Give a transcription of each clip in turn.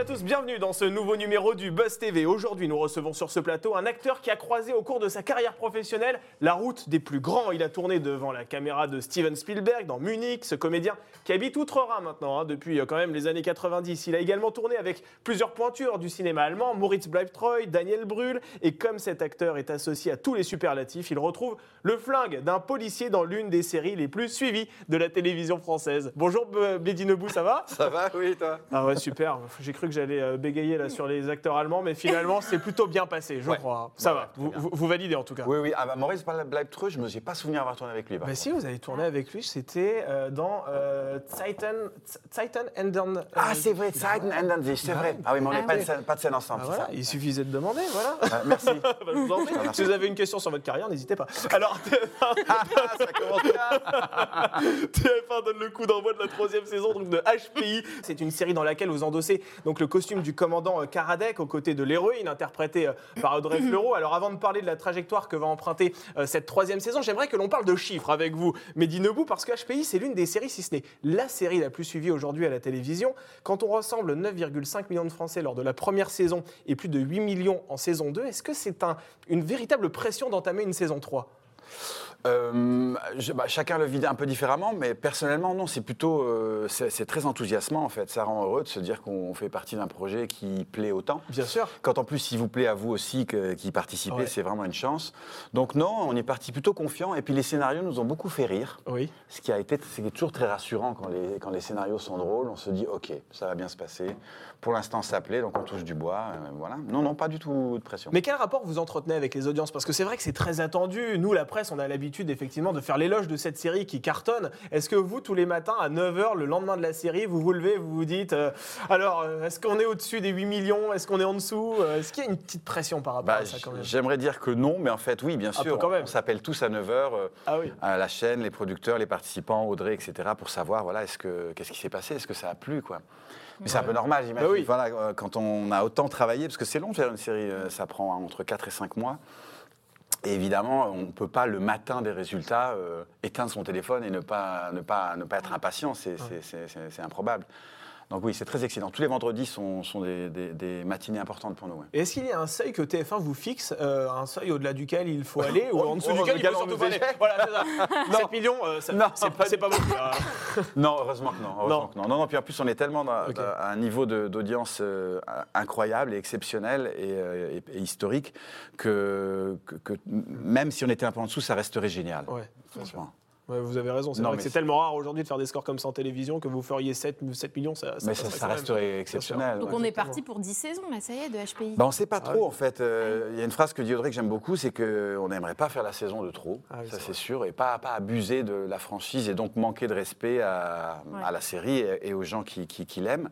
À tous, bienvenue dans ce nouveau numéro du Buzz TV. Aujourd'hui, nous recevons sur ce plateau un acteur qui a croisé au cours de sa carrière professionnelle la route des plus grands. Il a tourné devant la caméra de Steven Spielberg dans Munich, ce comédien qui habite Outre-Rhin maintenant, hein, depuis euh, quand même les années 90. Il a également tourné avec plusieurs pointures du cinéma allemand, Moritz Bleibtreu, Daniel Brühl, et comme cet acteur est associé à tous les superlatifs, il retrouve le flingue d'un policier dans l'une des séries les plus suivies de la télévision française. Bonjour B- Bédi Nebou, ça va? Ça va, oui, toi? Ah ouais, super. J'ai cru que j'allais euh, bégayer là sur les acteurs allemands, mais finalement, c'est plutôt bien passé, je Ouais. crois. Ça Ouais, va, vous, bien. vous- vous validez en tout cas. Oui, oui. Ah bah, Maurice Bleibtreu, je ne me suis pas souvenir avoir tourné avec lui. Bah si, vous avez tourné avec lui, c'était euh, dans euh, Titan, Titan and then, euh, Ah, c'est vrai, Zeiten sich, c'est vrai. Ah oui, mais on Ah n'est pas, oui. de scène- pas de scène ah, ensemble, voilà, c'est il ça suffisait de demander, voilà. Ah, Merci. Bah, je vous en prie. Si vous avez une question sur votre carrière, n'hésitez pas. Alors, Ah, ça commence bien. TF1 donne le coup d'envoi de la troisième saison donc de HPI. C'est une série dans laquelle vous endossez donc le costume du commandant euh, Karadec aux côtés de l'héroïne interprétée euh, par Audrey Fleurot. Alors avant de parler de la trajectoire que va emprunter euh, cette troisième saison, j'aimerais que l'on parle de chiffres avec vous, Mehdi Nebou, parce que HPI c'est l'une des séries, si ce n'est la série la plus suivie aujourd'hui à la télévision. Quand on ressemble 9,5 millions de Français lors de la première saison et plus de 8 millions en saison 2, est-ce que c'est un- une véritable pression d'entamer une saison 3 Euh, je- bah, chacun le vit un peu différemment, mais personnellement, non, c'est plutôt. euh, c'est très enthousiasmant, en fait. Ça rend heureux de se dire qu'on fait partie d'un projet qui plaît autant. Bien sûr. Quand en plus, il vous plaît à vous aussi qui participez, Ouais. c'est vraiment une chance. Donc, non, on est parti plutôt confiant. Et puis, les scénarios nous ont beaucoup fait rire. Oui. Ce qui a été, c'est toujours très rassurant quand les, quand les scénarios sont drôles. On se dit, ok, ça va bien se passer. Pour l'instant, ça plaît, donc on touche du bois. euh, voilà. Non, non, pas du tout de pression. Mais quel rapport vous entretenez avec les audiences? Parce que c'est vrai que c'est très attendu. Nous, la presse, on a l'habitude effectivement de faire l'éloge de cette série qui cartonne. Est-ce que vous, tous les matins à 9h, le lendemain de la série, vous vous levez, vous vous dites euh, alors, euh, est-ce qu'on est au-dessus des 8 millions? Est-ce qu'on est en dessous? Euh, Est-ce qu'il y a une petite pression par rapport Bah, à ça quand même? J'aimerais dire que non, mais en fait, oui, bien Un sûr. quand on- même. On s'appelle tous à 9h Ah oui. à la chaîne, les producteurs, les participants, Audrey, etc., pour savoir, voilà, est-ce que, qu'est-ce qui s'est passé? Est-ce que ça a plu, quoi? Mais c'est un peu normal, j'imagine. Bah oui. Voilà, quand on a autant travaillé, parce que c'est long de faire une série, ça prend entre 4 et 5 mois. Et évidemment, on ne peut pas, le matin des résultats, euh, éteindre son téléphone et ne pas, ne pas, ne pas être impatient. C'est improbable. Donc oui, c'est très excitant. Tous les vendredis sont, sont des, des- des matinées importantes pour nous. ouais. Et Est-ce qu'il y a un seuil que TF1 vous fixe, euh, un seuil au-delà duquel il faut aller, ou en dessous duquel il faut surtout pas aller? Voilà, c'est ça. 7 millions, euh, ça- c'est pas pas beaucoup. Non, heureusement que non. heureusement Non. que non. non, non, puis en plus, on est tellement dans- à un niveau d'audience euh, incroyable et exceptionnel et, et- et historique que, que- que même si on était un peu en dessous, ça resterait génial. Ouais. franchement. Ouais, vous avez raison, c'est vrai que tellement rare aujourd'hui de faire des scores comme ça en télévision que vous feriez 7, 7 millions, ça, ça Mais ça, resterait exceptionnel. Donc ouais. on est parti pour 10 saisons, là, ça y est, de HPI. Bah, on ne sait pas Ah trop oui. en fait. Euh, Il y a une phrase que dit Audrey que j'aime beaucoup, c'est qu'on n'aimerait pas faire la saison de trop, Ah oui, ça c'est sûr, et pas, pas abuser de la franchise et donc manquer de respect à, Ouais. à la série et, et aux gens qui, qui- qui l'aiment.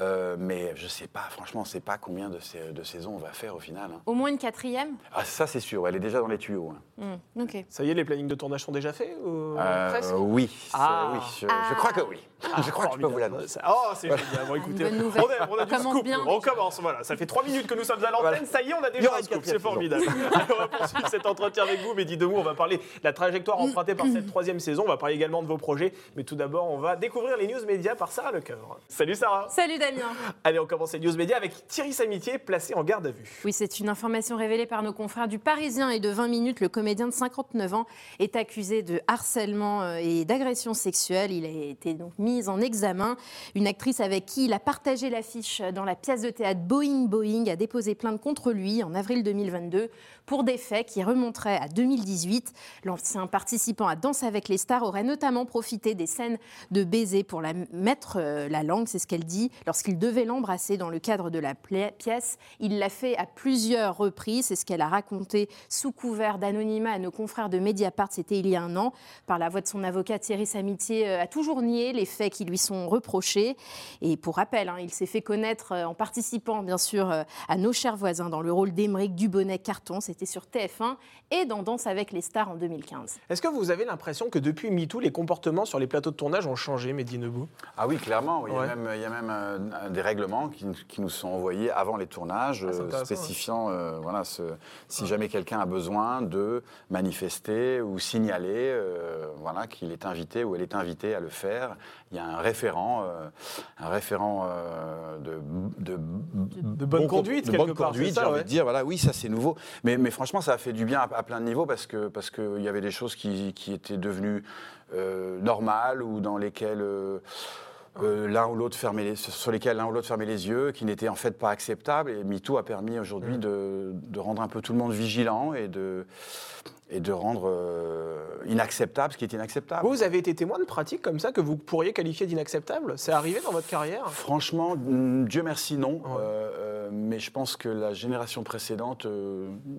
Euh, mais je ne sais pas, franchement, on ne sait pas combien de, sais- de saisons on va faire au final. hein. Au moins une quatrième? Ah, ça c'est sûr, elle est déjà dans les tuyaux. hein. Ok. Ça y est, les plannings de tournage sont déjà faits ou Euh, oui, Ah. oui, je, je crois que oui. Je crois que je peux vous l'annoncer. Oh, c'est génial. Bon, écoutez, on, a, on a du Commence scoop. bien. On commence, voilà. Ça fait trois minutes que nous sommes à l'antenne. Voilà. Ça y est, on a déjà un scoop. C'est formidable. Alors, on va poursuivre cet entretien avec vous. Mehdi Demou, on va parler de la trajectoire empruntée par cette troisième saison. On va parler également de vos projets. Mais tout d'abord, on va découvrir les news médias par Sarah Lecoeur. Salut Sarah. Salut Damien Allez, on commence les news médias avec Thierry Samitier, placé en garde à vue. Oui, c'est une information révélée par nos confrères du Parisien et de 20 minutes. Le comédien de 59 ans est accusé de harcèlement euh, et d'agression sexuelle. Il a été donc mis en examen. Une actrice avec qui il a partagé l'affiche dans la pièce de théâtre Boeing Boeing a déposé plainte contre lui en avril 2022 pour des faits qui remonteraient à 2018. L'ancien participant à Danse avec les stars aurait notamment profité des scènes de baiser pour la mettre euh, la langue, c'est ce qu'elle dit, lorsqu'il devait l'embrasser dans le cadre de la pièce. Il l'a fait à plusieurs reprises, c'est ce qu'elle a raconté sous couvert d'anonymat à nos confrères de Mediapart, c'était il y a un an. Par la voix de son avocat, Thierry Samitier euh, a toujours nié les faits qui lui sont reprochés. Et pour rappel, hein, il s'est fait connaître euh, en participant, bien sûr, à nos chers voisins dans le rôle d'Émeric Dubonnet Carton. C'était sur TF1 et dans Danse avec les stars en 2015. Est-ce que vous avez l'impression que depuis MeToo, les comportements sur les plateaux de tournage ont changé, Mehdi Nebou Ah oui, clairement. Il y a même, il y a même euh, des règlements qui, qui nous sont envoyés avant les tournages, Ah, euh, spécifiant euh, voilà, ce- si jamais quelqu'un a besoin de manifester ou signaler euh, voilà, qu'il est invité ou elle est invitée à le faire. Il y a un référent, euh, un référent euh, de, de, De bonne bon conduite, de quelque bonne part, conduite, j'ai envie ouais. de dire. Voilà, oui, ça c'est nouveau. Mais, mais franchement, ça a fait du bien à, à plein de niveaux parce que parce qu'il y avait des choses qui, qui étaient devenues euh, normales ou dans lesquelles euh, l'un ou l'autre fermait les, sur lesquels l'un ou l'autre fermait les yeux, qui n'étaient en fait pas acceptables. Et MeToo a permis aujourd'hui de, de rendre un peu tout le monde vigilant et de et de rendre euh, inacceptable ce qui est inacceptable. Vous avez été témoin de pratiques comme ça que vous pourriez qualifier d'inacceptables? C'est arrivé dans votre carrière? Franchement, mm, Dieu merci, non. Ouais. Euh, euh, mais je pense que la génération précédente,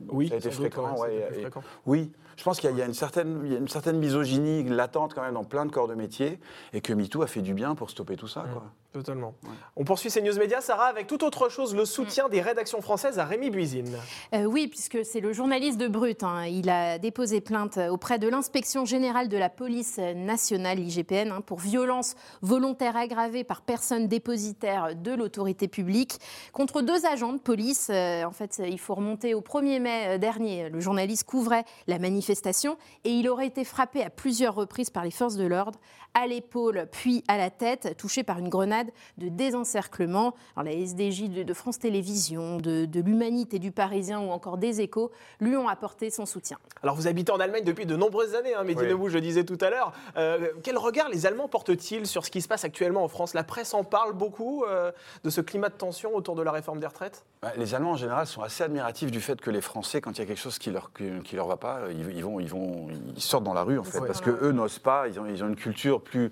Oui, ça a été sans doute, fréquent. ouais, ouais, c'était plus et- fréquent. Oui, je pense qu'il y, a- une certaine, il y a une certaine misogynie latente quand même dans plein de corps de métier et que MeToo a fait du bien pour stopper tout ça. Quoi. Totalement. On poursuit ces news médias, Sarah, avec tout autre chose, le soutien des rédactions françaises à Rémi Buisine. Euh, oui, puisque c'est le journaliste de Brut. hein. Il a déposé plainte auprès de l'inspection générale de la police nationale, l'IGPN, hein, pour violence volontaire aggravée par personne dépositaire de l'autorité publique contre deux agents de police. Euh, en fait, il faut remonter au 1er mai euh, dernier. Le journaliste couvrait la manifestation et il aurait été frappé à plusieurs reprises par les forces de l'ordre, à l'épaule puis à la tête, touché par une grenade de désencerclement. Alors, la SDJ de, de France Télévisions, de, de l'Humanité, du Parisien ou encore des Échos lui ont apporté son soutien. Alors vous habitez en Allemagne depuis de nombreuses années, hein, Mehdi Oui. Je le disais tout à l'heure. Euh, quel regard les Allemands portent-ils sur ce qui se passe actuellement en France? La presse en parle beaucoup euh, de ce climat de tension autour de la réforme des retraites? Ouais, Les Allemands en général sont assez admiratifs du fait que les Français, quand il y a quelque chose qui leur qui, qui leur va pas, ils, ils vont ils vont ils sortent dans la rue en fait parce que eux n'osent pas. Ils ont ils ont une culture plus,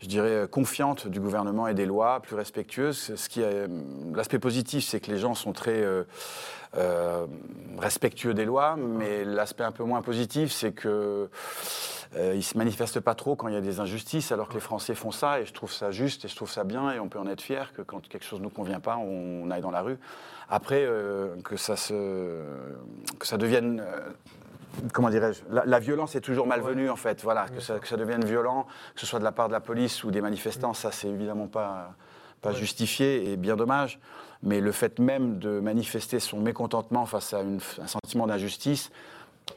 je dirais, confiante du gouvernement et des lois, plus respectueuse. Ce qui l'aspect positif, c'est que les gens sont très euh, euh, respectueux des lois, mais l'aspect un peu moins positif, c'est que euh, ils se manifestent pas trop quand il y a des injustices, alors que les Français font ça, et je trouve ça juste, et je trouve ça bien, et on peut en être fier que quand quelque chose nous convient pas, on, aille dans la rue. Après, euh, que ça se, que ça devienne comment dirais-je, la, la violence est toujours malvenue en fait. Voilà, que ça, que ça devienne violent, que ce soit de la part de la police ou des manifestants, ça c'est évidemment pas, pas Ouais. justifié et bien dommage. Mais le fait même de manifester son mécontentement face à une- un sentiment d'injustice,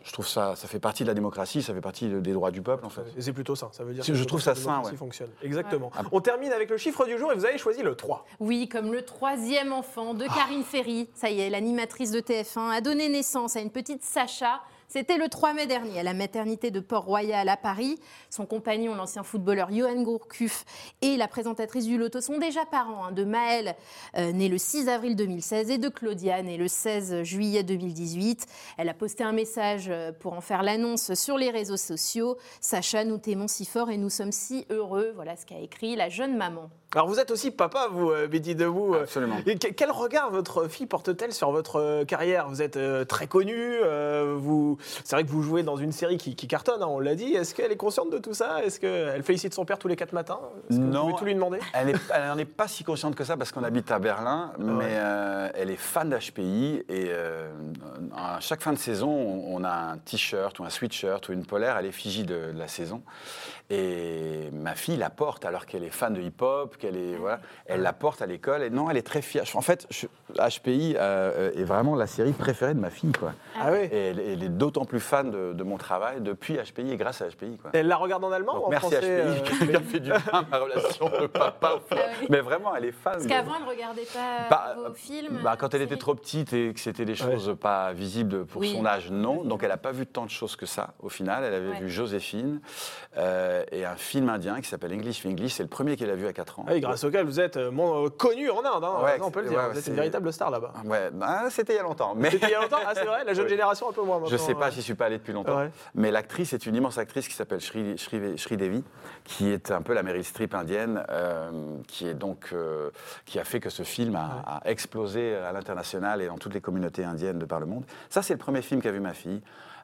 je trouve ça, ça fait partie de la démocratie, ça fait partie de- des droits du peuple en fait. Et C'est plutôt ça, ça veut dire Je que trouve la ça sain, ouais. fonctionne. Exactement. Ouais. On termine avec le chiffre du jour et vous avez choisi le 3. Oui, comme le troisième enfant de Karine Ferry, ça y est, l'animatrice de TF1 a donné naissance à une petite Sacha. C'était le 3 mai dernier à la maternité de Port-Royal à Paris. Son compagnon, l'ancien footballeur Johan Gourcuff, et la présentatrice du Loto sont déjà parents hein, de Maëlle, euh, née le 6 avril 2016, et de Claudia, née le 16 juillet 2018. Elle a posté un message euh, pour en faire l'annonce sur les réseaux sociaux. Sacha, nous t'aimons si fort et nous sommes si heureux. Voilà ce qu'a écrit la jeune maman. Alors vous êtes aussi papa, vous, euh, Mehdi Debout. euh, Absolument. et quel regard votre fille porte-t-elle sur votre euh, carrière? Vous êtes euh, très connu, euh, vous... c'est vrai que vous jouez dans une série qui, qui cartonne, hein, on l'a dit. Est-ce qu'elle est consciente de tout ça? Est-ce qu'elle félicite son père tous les quatre matins? Que Vous Non. pouvez tout lui demander? Elle n'en est pas si consciente que ça parce qu'on habite à Berlin, mais euh, elle est fan d'HPI et euh, à chaque fin de saison, on, on a un t-shirt ou un sweatshirt ou une polaire à l'effigie de, de la saison. Et ma fille la porte alors qu'elle est fan de hip-hop, qu'elle est voilà, elle la porte à l'école. Et non, elle est très fière. En fait, je- HPI euh, est vraiment la série préférée de ma fille, quoi. Ah oui Et elle, elle est d'autant plus fan de, de mon travail depuis HPI et grâce à HPI, quoi. Elle la regarde en allemand Donc, ou en merci français HPI euh, qui a fait du bien à ma relation de papa. Ah oui. Mais vraiment, elle est fan. Parce de- qu'avant, elle ne regardait pas Bah, vos films bah, quand elle était trop petite et que c'était des choses pas visibles pour Oui. son âge, non. Donc elle n'a pas vu tant de choses que ça. Au final, elle avait Ouais. vu Joséphine euh, et un film indien qui s'appelle English English. C'est le premier qu'elle a vu à 4 ans. Ah oui, grâce auquel vous êtes euh, euh, connu en Inde, hein, Ouais, on peut le dire. ouais, vous êtes c'est- une véritable star là-bas. Ouais, bah, c'était il y a longtemps. Mais C'était il y a longtemps Ah, c'est vrai La jeune Oui. génération un peu moins je sais pas, j'y suis pas allé depuis longtemps. Ouais. Mais l'actrice est une immense actrice qui s'appelle Shri, Shri, Shri Devi, qui est un peu la Meryl Streep indienne, euh, qui est donc euh, qui a fait que ce film a, a explosé à l'international et dans toutes les communautés indiennes de par le monde. Ça, c'est le premier film qu'a vu ma fille.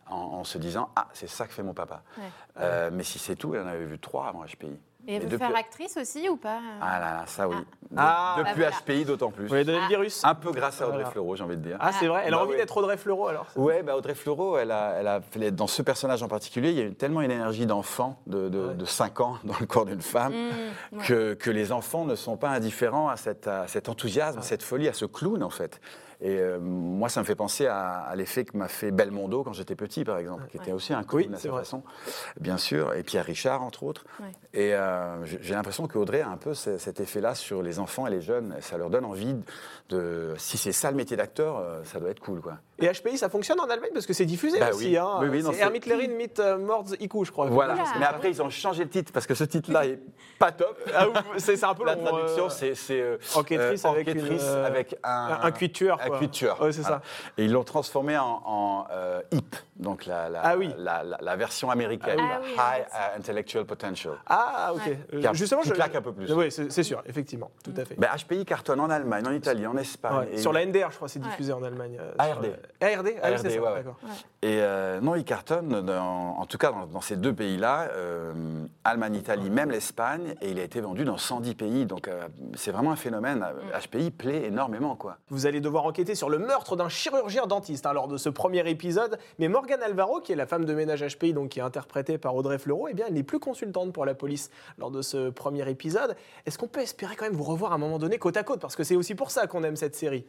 En, en se disant ah c'est ça que fait mon papa Ouais. Euh, mais si c'est tout elle en avait vu trois avant HPI Et elle veut depuis- faire actrice aussi ou pas Ah là là, ça oui. Ah. Depuis Bah voilà. HPI, d'autant plus. Vous avez donné Ah. le virus Un peu grâce à Audrey Voilà. Fleurot, j'ai envie de dire. Ah, c'est vrai Elle a Bah envie d'être Audrey Fleurot alors Ouais, bah Audrey Fleurot, elle a, elle a fait- dans ce personnage en particulier, il y a eu tellement une énergie d'enfant de, de, Ouais. de 5 ans dans le corps d'une femme Mmh, ouais. que, que les enfants ne sont pas indifférents à, cette- à cet enthousiasme, à cette folie, à ce clown en fait. Et euh, moi, ça me fait penser à, à l'effet que m'a fait Belmondo quand j'étais petit, par exemple, qui était aussi un clown Oui, à c'est sa vrai. façon, bien sûr, et Pierre Richard, entre autres. Ouais. Et euh, j'ai l'impression qu'Audrey a un peu ce- cet effet-là sur les enfants et les jeunes. Ça leur donne envie de. Si c'est ça le métier d'acteur, euh, ça doit être cool, quoi. Et HPI, ça fonctionne en Allemagne parce que c'est diffusé Bah aussi. oui. Hein. Oui, oui, non, c'est Hermit Lerin mit euh, Mords Iku, je crois. Voilà. Mais après, ils ont changé le titre parce que ce titre-là est pas top. Ah, c'est un peu La long, traduction, euh, c'est euh, enquêtrice euh, avec une, enquêtrice euh, avec un, un, un cuit tueur. un quoi. cuit tueur. Ouais, c'est Voilà. ça. Et ils l'ont transformé en, en euh, HIP, donc la, la, Ah oui. la, la- la version américaine, Ah oui, High ah, Intellectual Potential. Ah, ok. Ouais. Euh, Qui a- Justement, qui je claque un peu plus. Oui, c'est sûr, effectivement, tout à fait. Ben, HPI cartonne en Allemagne, en Italie, en Espagne. Ouais, et, Sur la NDR, je crois, c'est Ouais. diffusé en Allemagne. euh, ARD. sur, euh, ARD, ah, oui, c'est ARD, ça, ouais, ouais. d'accord. et, euh, non, il cartonne, dans- en tout cas dans, dans ces deux pays-là, euh, Allemagne, Italie, même l'Espagne, et il a été vendu dans 110 pays. Donc euh, c'est vraiment un phénomène. HPI plaît énormément, quoi. Vous allez devoir enquêter sur le meurtre d'un chirurgien dentiste hein, lors de ce premier épisode. Mais Morgane Alvaro, qui est la femme de ménage HPI, donc qui est interprétée par Audrey Fleurot, eh bien, elle n'est plus consultante pour la police lors de ce premier épisode. Est-ce qu'on peut espérer quand même vous revoir à un moment donné côte à côte? Parce que c'est aussi pour ça qu'on aime cette série.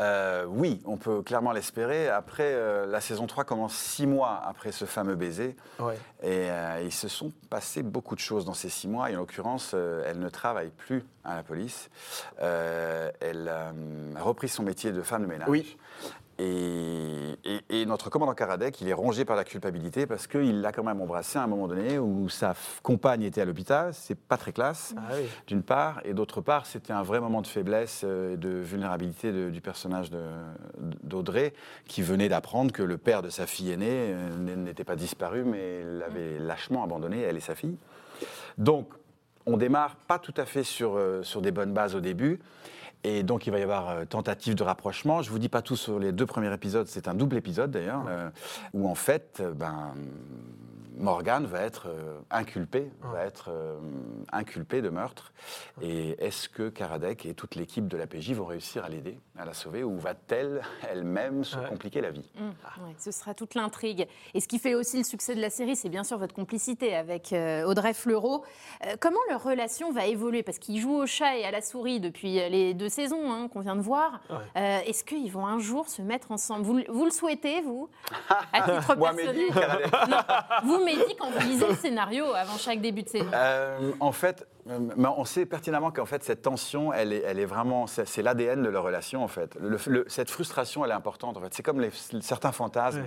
Euh, oui, on peut clairement l'espérer. Après, euh, la saison 3 commence six mois après ce fameux baiser. Ouais. Et euh, il se sont passé beaucoup de choses dans ces six mois. Et en l'occurrence, euh, elle ne travaille plus à la police. Elle a repris son métier de femme de ménage. Oui. Et, et- et notre commandant Karadec, il est rongé par la culpabilité parce qu'il l'a quand même embrassé à un moment donné où sa compagne était à l'hôpital. C'est pas très classe Ah oui. d'une part, et d'autre part, c'était un vrai moment de faiblesse euh, et de vulnérabilité de- du personnage de- d'Audrey, qui venait d'apprendre que le père de sa fille aînée euh, n'était pas disparu, mais l'avait lâchement abandonné, elle et sa fille. Donc, on démarre pas tout à fait sur, euh, sur des bonnes bases au début. Et donc, il va y avoir euh, tentative de rapprochement. Je vous dis pas tout sur les deux premiers épisodes, c'est un double épisode d'ailleurs, euh, où en fait, euh, ben, Morgane va être euh, inculpée, va être euh, inculpée de meurtre. Et est-ce que Karadec et toute l'équipe de la PJ vont réussir à l'aider, à la sauver, ou va-t-elle elle-même se Ouais. compliquer la vie Mmh, ouais, ce sera toute l'intrigue. Et ce qui fait aussi le succès de la série, c'est bien sûr votre complicité avec euh, Audrey Fleurot. Euh, comment leur relation va évoluer? Parce qu'ils jouent au chat et à la souris depuis euh, les deux saisons hein, qu'on vient de voir. Ouais. Euh, Est-ce qu'ils vont un jour se mettre ensemble? Vous, le- vous le souhaitez, vous? À titre Moi, personnel? Mehdi, Karadec. Non, Vous, Mehdi, quand vous lisez le scénario avant chaque début de saison. Euh, en fait, mais on sait pertinemment qu'en fait cette tension, elle est, elle est vraiment, c'est l'ADN de leur relation en fait. Le- le- cette frustration, elle est importante en fait. C'est comme les, certains fantasmes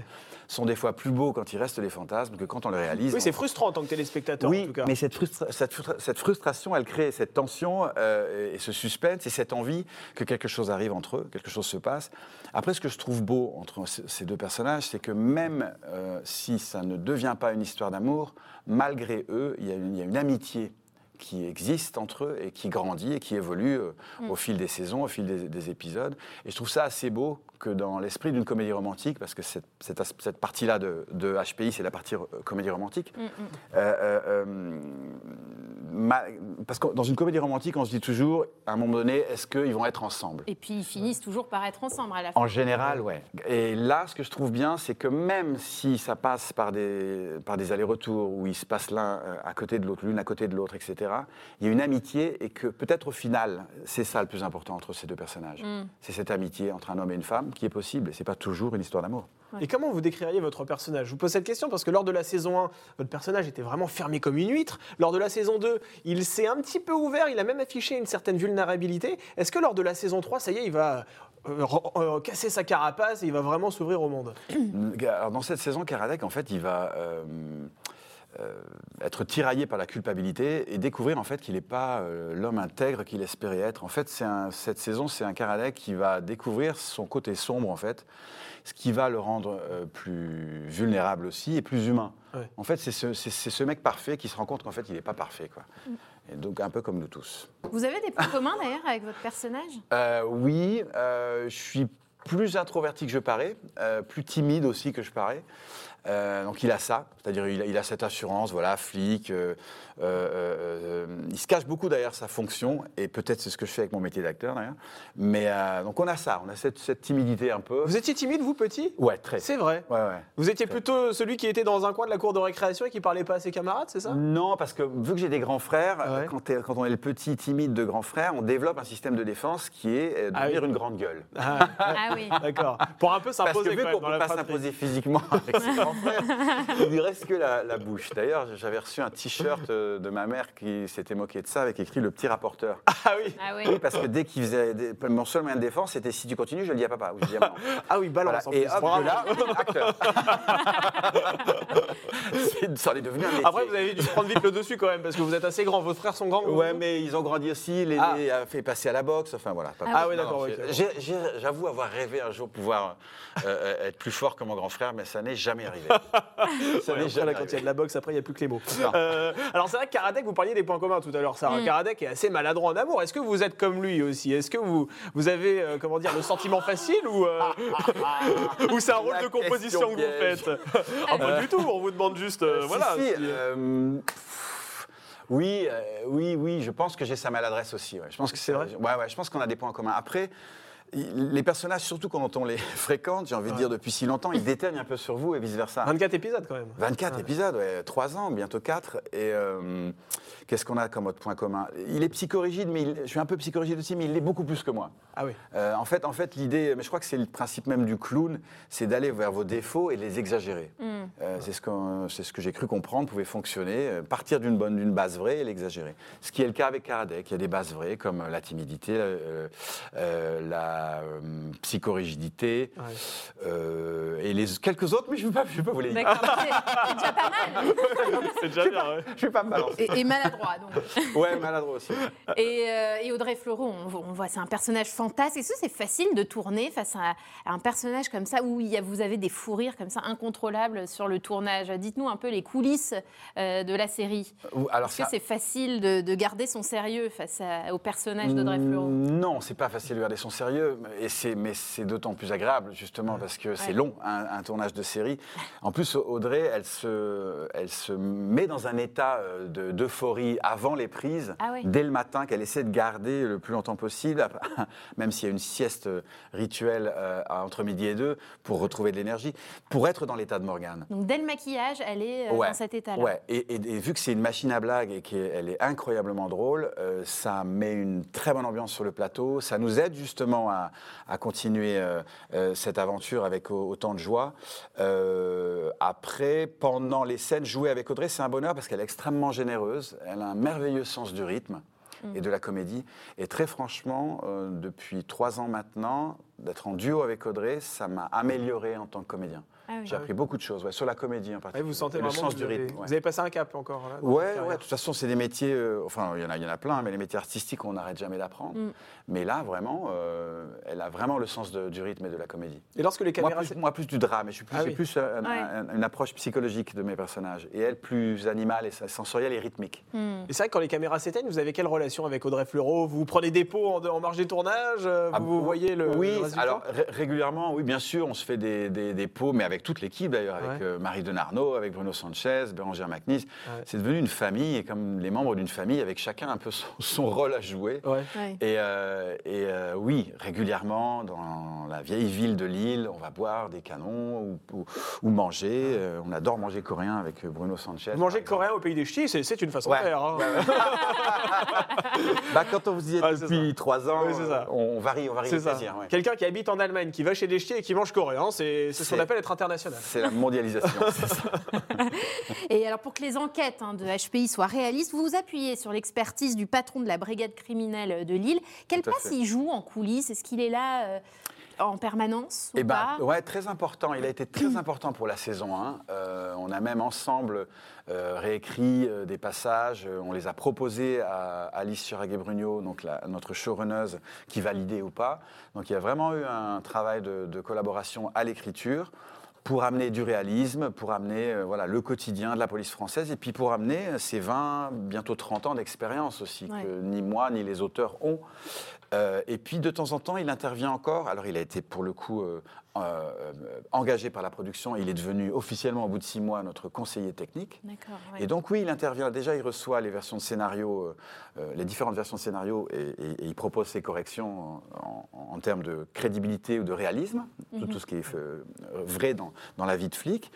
sont des fois plus beaux quand ils restent des fantasmes que quand on les réalise. Oui, c'est frustrant en tant que téléspectateur, Oui, en tout cas. mais cette, frustra- cette frustra- cette frustration, elle crée cette tension euh, et ce suspense et cette envie que quelque chose arrive entre eux, quelque chose se passe. Après, ce que je trouve beau entre ces deux personnages, c'est que même euh, si ça ne devient pas une histoire d'amour, malgré eux, y, il y a une amitié qui existe entre eux et qui grandit et qui évolue euh, au fil des saisons, au fil des, des épisodes. Et je trouve ça assez beau que dans l'esprit d'une comédie romantique, parce que cette, cette partie-là de, de HPI, c'est la partie euh, comédie romantique, Mm, mm. euh, euh, ma- parce que dans une comédie romantique, on se dit toujours, à un moment donné, est-ce qu'ils vont être ensemble? Et puis ils finissent toujours par être ensemble à la fin. En général, ouais. Et là, ce que je trouve bien, c'est que même si ça passe par des, par des allers-retours, où ils se passent l'un à côté de l'autre, l'une à côté de l'autre, etc., il y a une amitié et que peut-être au final, c'est ça le plus important entre ces deux personnages. Mm. C'est cette amitié entre un homme et une femme qui est possible, et c'est pas toujours une histoire d'amour. Et comment vous décririez votre personnage? Je vous pose cette question parce que lors de la saison 1, votre personnage était vraiment fermé comme une huître. Lors de la saison 2, il s'est un petit peu ouvert, il a même affiché une certaine vulnérabilité. Est-ce que lors de la saison 3, ça y est, il va euh, euh, casser sa carapace et il va vraiment s'ouvrir au monde? Alors, dans cette saison, Karadec, en fait, il va euh, être tiraillé par la culpabilité et découvrir en fait qu'il n'est pas euh, l'homme intègre qu'il espérait être. En fait, un- cette saison, c'est un Karadec qui va découvrir son côté sombre, en fait, ce qui va le rendre euh, plus vulnérable aussi et plus humain. Ouais. En fait, c'est ce, mec parfait qui se rend compte qu'en fait, il n'est pas parfait. Quoi. Et donc, un peu comme nous tous. Vous avez des points communs d'ailleurs avec votre personnage? Euh, oui, euh, je suis plus introverti que je parais, euh, plus timide aussi que je parais. Euh, donc il a ça, c'est-à-dire il, a- cette assurance, voilà, flic. euh, il se cache beaucoup derrière sa fonction, et peut-être c'est ce que je fais avec mon métier d'acteur d'ailleurs. Mais euh, donc on a ça, on a cette, cette timidité un peu. Vous étiez timide, vous, petit? Ouais, très. C'est vrai. Ouais, ouais. Vous étiez plutôt celui qui était dans un coin de la cour de récréation et qui parlait pas à ses camarades, c'est ça? Non, parce que vu que j'ai des grands frères, Ah ouais. quand, on est le petit timide de grands frères, on développe un système de défense qui est euh, Ah devenir oui. une grande gueule. Ah, Ah oui. D'accord. Pour un peu Parce que s'imposer vu qu'on ne peut pas s'imposer physiquement avec ses grands frères, il lui reste que la, la bouche. D'ailleurs, j'avais reçu un t-shirt de ma mère qui s'était moqué de ça avec écrit le petit rapporteur. Ah oui. Ah oui. Oui, parce que dès qu'il faisait. des- mon seul moyen de défense, c'était si tu continues, je le dis à papa. Ou je le dis à maman. Ah oui, balance en Et plus. hop, Bravo. de là, acteur. C'est- ça en est devenu un métier. Après, vous avez dû prendre vite le dessus quand même, parce que vous êtes assez grand. Vos frères sont grands Ouais, vous mais ils ont grandi aussi. L'aîné Ah. a fait passer à la boxe. Enfin voilà. pas- Ah oui, Non, d'accord, non, j'ai- j'ai- J'avoue avoir rêvé un jour pouvoir euh, euh, être plus fort que mon grand frère, mais ça n'est jamais arrivé. ça Ouais, n'est après, là, jamais quand il y a arrivé. de la boxe, après, il n'y a plus que les mots. Euh, alors, c'est vrai que Karadec, vous parliez des points communs tout à l'heure, Sarah. Mm. Karadec est assez maladroit en amour. Est-ce que vous êtes comme lui aussi? Est-ce que vous, vous avez, euh, comment dire, le sentiment facile ou, euh, ou c'est un rôle La de composition que vous faites? Ah, Pas du tout, on vous demande juste. euh, Si, voilà. si, si- euh, pff, oui, euh, oui, oui, je pense que j'ai sa maladresse aussi. ouais. Je pense que C'est vrai Ouais, ouais, je pense qu'on a des points communs. Après, les personnages, surtout quand on les fréquente, j'ai envie de dire depuis si longtemps, ils déteignent un peu sur vous et vice versa. 24 épisodes quand même. 24 épisodes, ouais, 3 ans, bientôt 4. Et euh, qu'est-ce qu'on a comme autre point commun? Il est psychorigide, mais il- je suis un peu psychorigide aussi, mais il l'est beaucoup plus que moi. Ah oui. Euh, en fait, en fait l'idée, mais je crois que c'est le principe même du clown, c'est d'aller vers vos défauts et de les exagérer. Euh, c'est ce, ce que j'ai cru comprendre pouvait fonctionner, partir d'une bonne, d'une base vraie et l'exagérer. Ce qui est le cas avec Karadec. Il y a des bases vraies comme la timidité, euh, euh, la euh, psychorigidité Ouais. euh, et les quelques autres, mais je ne vais pas, vais pas vous les dire. D'accord. C'est déjà pas mal. C'est déjà bien. ouais. Je vais pas me balancer. Et, et maladroit, donc. Ouais, maladroit aussi. Et, euh, et Audrey Fleurot, on, vo- on voit, c'est un personnage fantasque. Est-ce que c'est facile de tourner face à, à un personnage comme ça où il y a- vous avez des fous rires comme ça incontrôlables sur le tournage? Dites-nous un peu les coulisses euh, de la série. Ou- Alors Est-ce que ça- c'est facile de, de garder son sérieux face à- au personnage d'Audrey Fleurot? Non, c'est pas facile de garder son sérieux, et c'est, mais c'est d'autant plus agréable justement parce que c'est Ouais. long un, un tournage de série. En plus, Audrey, elle se, elle se met dans un état euh, de- d'euphorie avant les prises, Ah oui. dès le matin, qu'elle essaie de garder le plus longtemps possible, même s'il y a une sieste rituelle euh, entre midi et deux, pour retrouver de l'énergie, pour être dans l'état de Morgane. Donc dès le maquillage, elle est euh, Ouais. dans cet état-là. Ouais, et, et- et vu que c'est une machine à blagues et qu'elle est incroyablement drôle, euh, ça met une très bonne ambiance sur le plateau. Ça nous aide justement à, à continuer euh, euh, cette aventure avec au- autant de joie. Euh, après, pendant les scènes, jouer avec Audrey, c'est un bonheur parce qu'elle est extrêmement généreuse. Elle a un merveilleux sens du rythme et de la comédie. Et très franchement, depuis trois ans maintenant, d'être en duo avec Audrey, ça m'a amélioré en tant que comédien. Ah oui. J'ai appris beaucoup de choses, ouais, sur la comédie en particulier. vous sentez Et le sens du avez, rythme. ouais. vous avez passé un cap encore. là, Ouais, ouais, de toute façon, c'est des métiers, euh, enfin, il y, en a, il y en a plein, mais les métiers artistiques, on n'arrête jamais d'apprendre. Mm. Mais là, vraiment, euh, elle a vraiment le sens de- du rythme et de la comédie. Et lorsque les Moi caméras. plus, moi, plus du drame, et je suis plus, Ah oui. plus euh, un- Ouais. un- une approche psychologique de mes personnages. Et elle, plus animale et sensorielle et rythmique. Hmm. Et c'est vrai que quand les caméras s'éteignent, vous avez quelle relation avec Audrey Fleurot? Vous prenez des pots en, en marge des tournages? Vous, Ah, vous voyez le. Oui, le alors ré- régulièrement, oui, bien sûr, on se fait des, des, des pots, mais avec toute l'équipe d'ailleurs, avec Ouais. euh, Marie Denarnaud, avec Bruno Sanchez, Bérangère Macnis. Ouais. C'est devenu une famille, et comme les membres d'une famille, avec chacun un peu son, son rôle à jouer. Ouais. Ouais. Et, euh, et, euh, oui, régulièrement, dans la vieille ville de Lille, on va boire des canons ou, ou- ou manger. Euh, on adore manger coréen avec Bruno Sanchez. Exemple. coréen au pays des ch'tis, c'est une façon Ouais. de faire. hein. Bah, quand on vous y est depuis trois ans, Oui, on varie, on varie les plaisirs. Quelqu'un qui habite en Allemagne, qui va chez les ch'tis et qui mange coréen, c'est ce qu'on appelle être C'est la mondialisation. c'est ça. Et alors, pour que les enquêtes hein, de HPI soient réalistes, vous vous appuyez sur l'expertise du patron de la brigade criminelle de Lille. Quelle place fait. il joue en coulisses? Est-ce qu'il est là euh, en permanence ou Eh ben, pas? ouais, très important. Il a été très important pour la saison 1. Euh, on a même ensemble euh, réécrit euh, des passages. On les a proposés à Alice Chiraguet-Brugno, donc la- notre showrunneuse, qui validait ou pas. Donc il y a vraiment eu un travail de, de collaboration à l'écriture pour amener du réalisme, pour amener euh, voilà, le quotidien de la police française et puis pour amener ces 20, bientôt 30 ans d'expérience aussi Ouais. que ni moi ni les auteurs ont. Euh, et puis de temps en temps, il intervient encore. Alors il a été pour le coup euh, euh, engagé par la production. Il est devenu officiellement au bout de six mois notre conseiller technique. Et donc oui, il intervient. Déjà, il reçoit les versions de scénario, euh, euh, les différentes versions de scénario, et, et- et il propose ses corrections en, en- en termes de crédibilité ou de réalisme, tout, tout ce qui est euh, vrai dans, dans la vie de flic.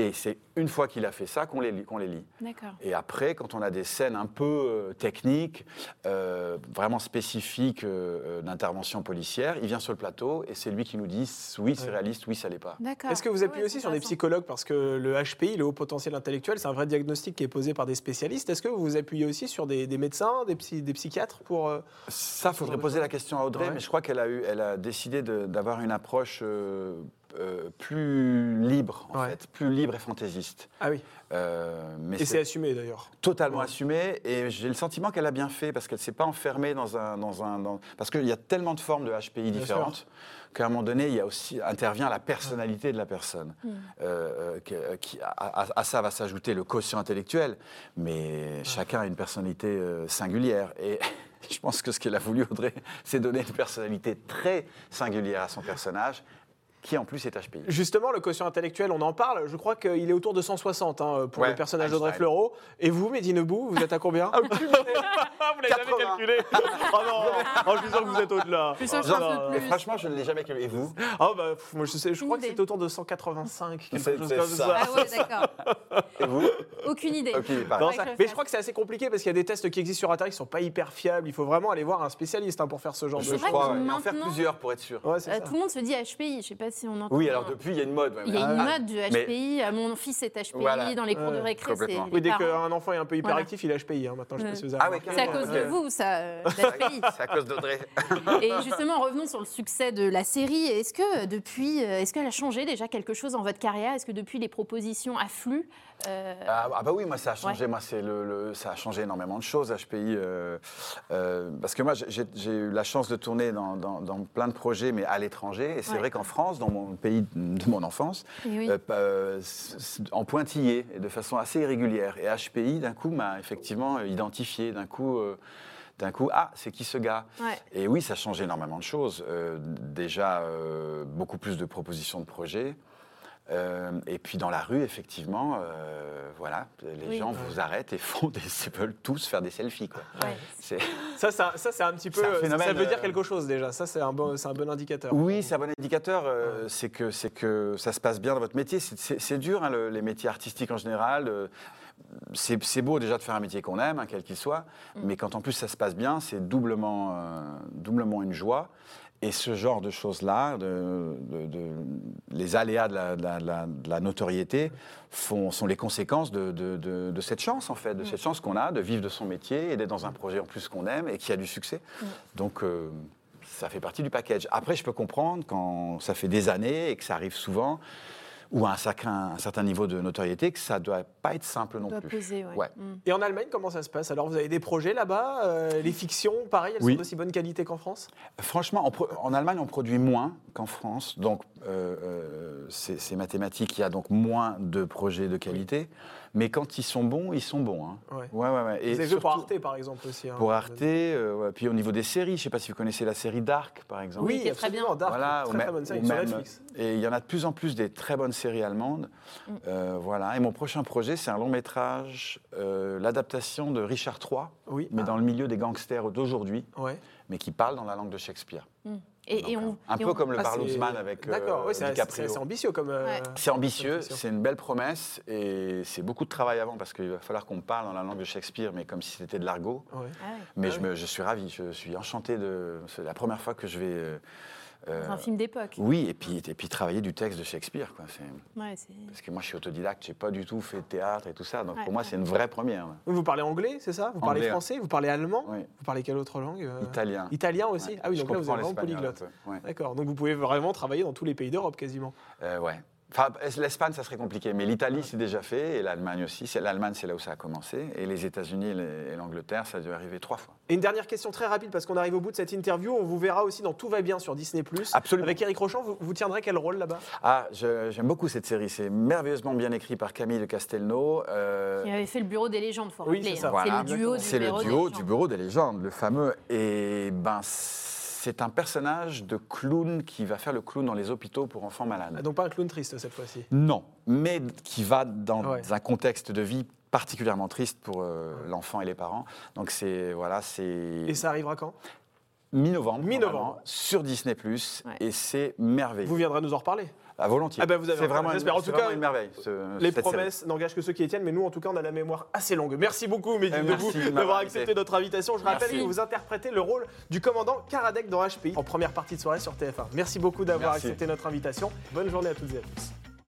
Et c'est une fois qu'il a fait ça qu'on les, lit- qu'on les lit. D'accord. Et après, quand on a des scènes un peu euh, techniques, euh, vraiment spécifiques euh, d'intervention policière, il vient sur le plateau et c'est lui qui nous dit oui, c'est réaliste, oui, ça l'est pas. Est-ce que vous Ah appuyez ouais, aussi sur des psychologues Parce que le HPI, le haut potentiel intellectuel, c'est un vrai diagnostic qui est posé par des spécialistes. Est-ce que vous vous appuyez aussi sur des, des médecins, des, psy- des psychiatres pour. euh, Ça, faudrait poser la question à Audrey, Ouais. mais je crois qu'elle a, eu, elle a décidé d'avoir une approche euh, plus libre, en Ouais. fait, plus libre et fantaisiste. Ah oui. Euh, mais Et c'est assumé d'ailleurs. totalement Ouais. assumé, et j'ai le sentiment qu'elle a bien fait parce qu'elle ne s'est pas enfermée dans un, dans un, dans- parce qu'il y a tellement de formes de HPI Bien différentes qu'à un moment donné, il y a aussi intervient la personnalité de la personne. Hmm. Euh, qui, à, à- à ça va s'ajouter le quotient intellectuel, mais chacun a une personnalité singulière. Et je pense que ce qu'elle a voulu, Audrey, c'est donner une personnalité très singulière à son personnage, qui en plus est HPI. Justement, le quotient intellectuel, on en parle. Je crois qu'il est autour de 160 hein, pour Ouais, le personnage d'Audrey. Fleurot. Et vous, Mehdi Nebou, vous êtes à combien Vous l'avez jamais 80. calculé Oh non oh, Je suis sûr que vous êtes au-delà. Je Oh, c'est franchement, je ne l'ai jamais calculé. Et vous Ah bah, pff, moi, je, sais, je crois que c'était autour de 185, quelque C'est- chose c'est comme ça. ça. Ah ouais, d'accord. Et vous Aucune idée. Non, ça- je mais je crois que c'est assez compliqué parce qu'il y a des tests qui existent sur Internet qui sont pas hyper fiables. Il faut vraiment aller voir un spécialiste hein, pour faire ce genre C'est de vrai choses. que ouais. Et en faire plusieurs pour être sûr. C'est Euh, tout le monde se dit HPI. Je sais pas si on entend. Oui, alors depuis, il y a une mode. Il y a une Ah, mode du HPI. Euh, Mon fils est HPI Voilà. dans les cours de récré. Oui, dès qu'un enfant est un peu hyperactif, il a HPI. hein, maintenant, je sais pas Ouais. si vous avez Ah remarqué. C'est à cause de vous, ça, euh, l'HPI. C'est à cause d'Audrey. Et justement, revenons sur le succès de la série. Est-ce que depuis, euh, est-ce qu'elle a changé déjà quelque chose dans votre carrière? Est-ce que depuis les propositions affluent euh, Ah, ah bah oui, moi ça a changé. Moi c'est le, le- ça a changé énormément de choses HPI euh, euh, parce que moi j'ai- eu la chance de tourner dans, dans- dans plein de projets mais à l'étranger et c'est Ouais. vrai qu'en France, dans mon pays de mon enfance, Eh oui. euh, euh, en pointillé et de façon assez irrégulière et HPI d'un coup m'a effectivement identifié d'un coup. euh, d'un coup, ah, c'est qui ce gars? Ouais. Et oui, ça change énormément de choses. Euh, déjà, beaucoup plus de propositions de projets. Euh, et puis dans la rue, effectivement, euh, voilà, les Oui. gens vous arrêtent et font des, ils veulent tous faire des selfies. Quoi. Ouais. C'est- Ça, ça, ça, c'est un petit peu. Un ça- veut dire euh, quelque chose déjà. Ça, c'est un bon, c'est un bon indicateur. Oui, c'est un bon indicateur. euh, C'est que, c'est que ça se passe bien dans votre métier. C'est- dur, hein, le- les métiers artistiques en général. C'est c'est beau déjà de faire un métier qu'on aime, hein, quel qu'il soit. Mais quand en plus ça se passe bien, c'est doublement, euh, doublement une joie. Et ce genre de choses-là, de, de- de- les aléas de la, notoriété, font, sont les conséquences de, cette chance, en fait, de cette chance qu'on a de vivre de son métier et d'être dans un projet en plus qu'on aime et qui a du succès. Donc, euh, ça fait partie du package. Après, je peux comprendre quand ça fait des années et que ça arrive souvent, ou à un certain, un certain niveau de notoriété, que ça ne doit pas être simple non doit plus. peser, ouais. Ouais. Mm. Et en Allemagne, comment ça se passe? Alors, vous avez des projets là-bas? Euh, Les fictions, pareil, elles Oui. sont d'aussi bonne qualité qu'en France? Franchement, en, Allemagne, on produit moins qu'en France. Donc, euh, euh, c'est mathématique. Il y a donc moins de projets de qualité. Mais quand ils sont bons, ils sont bons. hein. Ouais. Ouais, ouais, ouais. Et Vous avez joué pour Arte, par exemple, aussi. hein. Pour Arte, euh, ouais. puis au niveau des séries, je ne sais pas si vous connaissez la série Dark, par exemple. Oui, qui est très absolument. Dark, Voilà, très, ou très même- bonne série sur Netflix. Et il y en a de plus en plus des très bonnes séries allemandes. Mm. Euh, voilà. Et mon prochain projet, c'est un long métrage, euh, l'adaptation de Richard III, Oui. mais Ah, dans le milieu des gangsters d'aujourd'hui, Ouais. mais qui parle dans la langue de Shakespeare. Et, et on, Un et peu on- comme le Ah, avec euh, D'accord, oui, c'est c'est- DiCaprio. c'est ambitieux comme. euh, Ouais. C'est ambitieux, c'est une belle promesse et c'est beaucoup de travail avant parce qu'il va falloir qu'on parle dans la langue de Shakespeare, mais comme si c'était de l'argot. Ouais. Ah ouais, Mais Ah je, me- je suis ravi, je suis enchanté de. C'est la première fois que je vais. Euh, c'est un film d'époque. oui, et puis, et puis travailler du texte de Shakespeare. Quoi. C'est- Ouais, c'est- Parce que moi, je suis autodidacte, j'ai pas du tout fait de théâtre et tout ça. Donc Ouais, pour moi, ouais. c'est une vraie première. Vous parlez anglais, c'est ça? Vous parlez Anglais, français Vous parlez allemand? Oui. Vous parlez quelle autre langue euh, Italien. Italien aussi? Ouais. Ah oui, Je donc là, vous êtes vraiment polyglotte. D'accord, donc vous pouvez vraiment travailler dans tous les pays d'Europe quasiment. Euh, ouais. Enfin, l'Espagne, ça serait compliqué, mais l'Italie, c'est déjà fait, et l'Allemagne aussi. C'est- L'Allemagne, c'est là où ça a commencé, et les États-Unis et l'Angleterre, ça a dû arriver trois fois. Et une dernière question très rapide parce qu'on arrive au bout de cette interview. On vous verra aussi dans Tout va bien sur Disney+. Absolument. Avec Eric Rochon, vous, vous tiendrez quel rôle là-bas? Ah, j'aime beaucoup cette série. C'est merveilleusement bien écrit par Camille de Castelnau. Euh, Qui avait fait le bureau des légendes, faut Oui, rappeler. c'est ça. hein. Voilà. C'est le duo du C'est le bureau des duo légendes. du bureau des légendes, le fameux. Et ben, c'est un personnage de clown qui va faire le clown dans les hôpitaux pour enfants malades. Ah, donc pas un clown triste cette fois-ci. Non, mais qui va dans Ouais. un contexte de vie particulièrement triste pour euh, l'enfant et les parents. Donc c'est voilà, c'est Et ça arrivera quand? Mi-novembre, Mi-novembre. sur Disney Ouais. et c'est merveilleux. Vous viendrez nous en reparler. À volontiers. Ah ben, vous avez c'est vraiment, j'espère. une- En tout cas, vraiment une merveille. ce- Les promesses n'engagent que ceux qui les tiennent, mais nous, en tout cas, on a la mémoire assez longue. Merci beaucoup, Mehdi, Eh, d'avoir accepté notre invitation. Je rappelle Merci. que vous interprétez le rôle du commandant Karadec dans HPI en première partie de soirée sur TF1. Merci beaucoup d'avoir accepté notre invitation. Bonne journée à toutes et à tous.